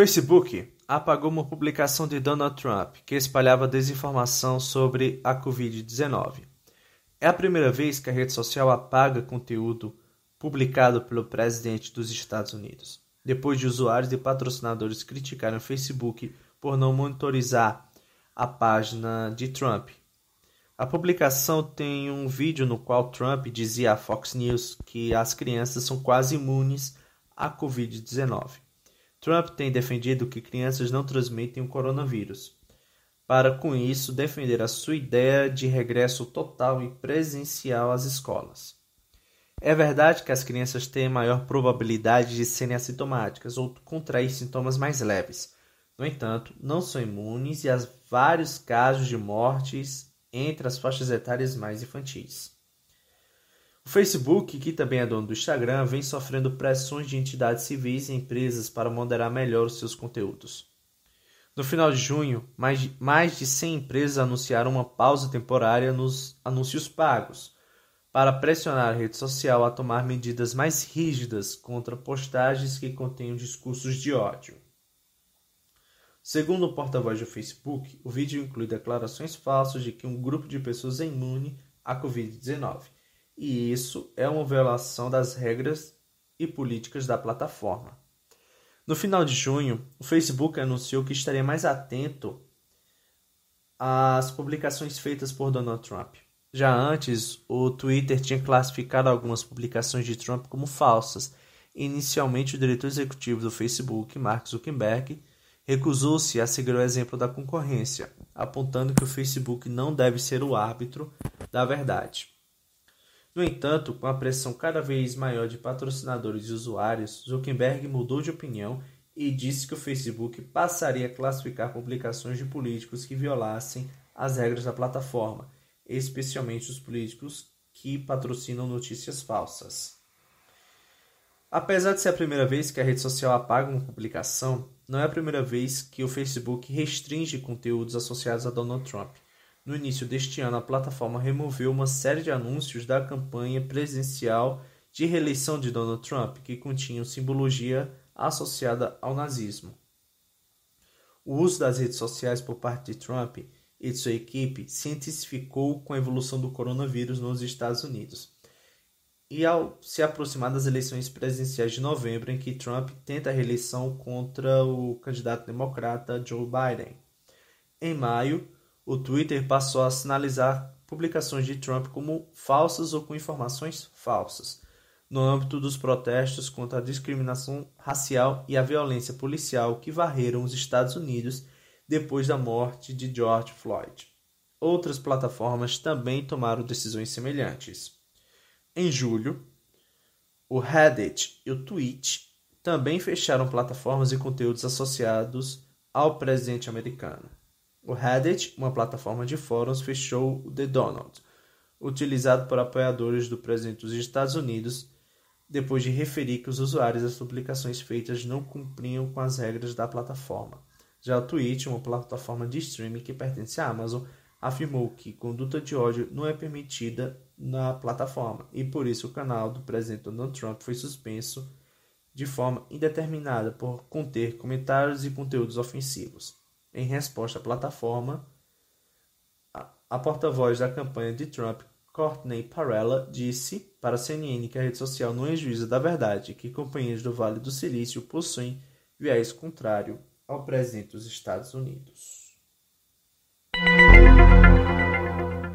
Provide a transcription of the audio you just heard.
Facebook apagou uma publicação de Donald Trump que espalhava desinformação sobre a Covid-19. É a primeira vez que a rede social apaga conteúdo publicado pelo presidente dos Estados Unidos, depois de usuários e patrocinadores criticarem o Facebook por não monitorizar a página de Trump. A publicação tem um vídeo no qual Trump dizia à Fox News que as crianças são quase imunes à Covid-19. Trump tem defendido que crianças não transmitem o coronavírus, para com isso defender a sua ideia de regresso total e presencial às escolas. É verdade que as crianças têm maior probabilidade de serem assintomáticas ou contrair sintomas mais leves. No entanto, não são imunes e há vários casos de mortes entre as faixas etárias mais infantis. O Facebook, que também é dono do Instagram, vem sofrendo pressões de entidades civis e empresas para moderar melhor os seus conteúdos. No final de junho, mais de, mais de 100 empresas anunciaram uma pausa temporária nos anúncios pagos, para pressionar a rede social a tomar medidas mais rígidas contra postagens que contenham discursos de ódio. Segundo o porta-voz do Facebook, o vídeo inclui declarações falsas de que um grupo de pessoas é imune à Covid-19 e isso é uma violação das regras e políticas da plataforma. No final de junho, o Facebook anunciou que estaria mais atento às publicações feitas por Donald Trump. Já antes, o Twitter tinha classificado algumas publicações de Trump como falsas. Inicialmente, o diretor executivo do Facebook, Mark Zuckerberg, recusou-se a seguir o exemplo da concorrência, apontando que o Facebook não deve ser o árbitro da verdade. No entanto, com a pressão cada vez maior de patrocinadores e usuários, Zuckerberg mudou de opinião e disse que o Facebook passaria a classificar publicações de políticos que violassem as regras da plataforma, especialmente os políticos que patrocinam notícias falsas. Apesar de ser a primeira vez que a rede social apaga uma publicação, não é a primeira vez que o Facebook restringe conteúdos associados a Donald Trump. No início deste ano, a plataforma removeu uma série de anúncios da campanha presidencial de reeleição de Donald Trump que continham simbologia associada ao nazismo. O uso das redes sociais por parte de Trump e de sua equipe se intensificou com a evolução do coronavírus nos Estados Unidos. E ao se aproximar das eleições presidenciais de novembro, em que Trump tenta a reeleição contra o candidato democrata Joe Biden. Em maio, o Twitter passou a sinalizar publicações de Trump como falsas ou com informações falsas, no âmbito dos protestos contra a discriminação racial e a violência policial que varreram os Estados Unidos depois da morte de George Floyd. Outras plataformas também tomaram decisões semelhantes. Em julho, o Reddit e o Twitch também fecharam plataformas e conteúdos associados ao presidente americano. O Reddit, uma plataforma de fóruns, fechou o The Donald, utilizado por apoiadores do presidente dos Estados Unidos, depois de referir que os usuários das publicações feitas não cumpriam com as regras da plataforma. Já o Twitch, uma plataforma de streaming que pertence à Amazon, afirmou que conduta de ódio não é permitida na plataforma e por isso o canal do presidente Donald Trump foi suspenso de forma indeterminada por conter comentários e conteúdos ofensivos. Em resposta à plataforma, a porta-voz da campanha de Trump, Courtney Parella, disse para a CNN que a rede social não é juíza da verdade que companhias do Vale do Silício possuem viés contrário ao presidente dos Estados Unidos.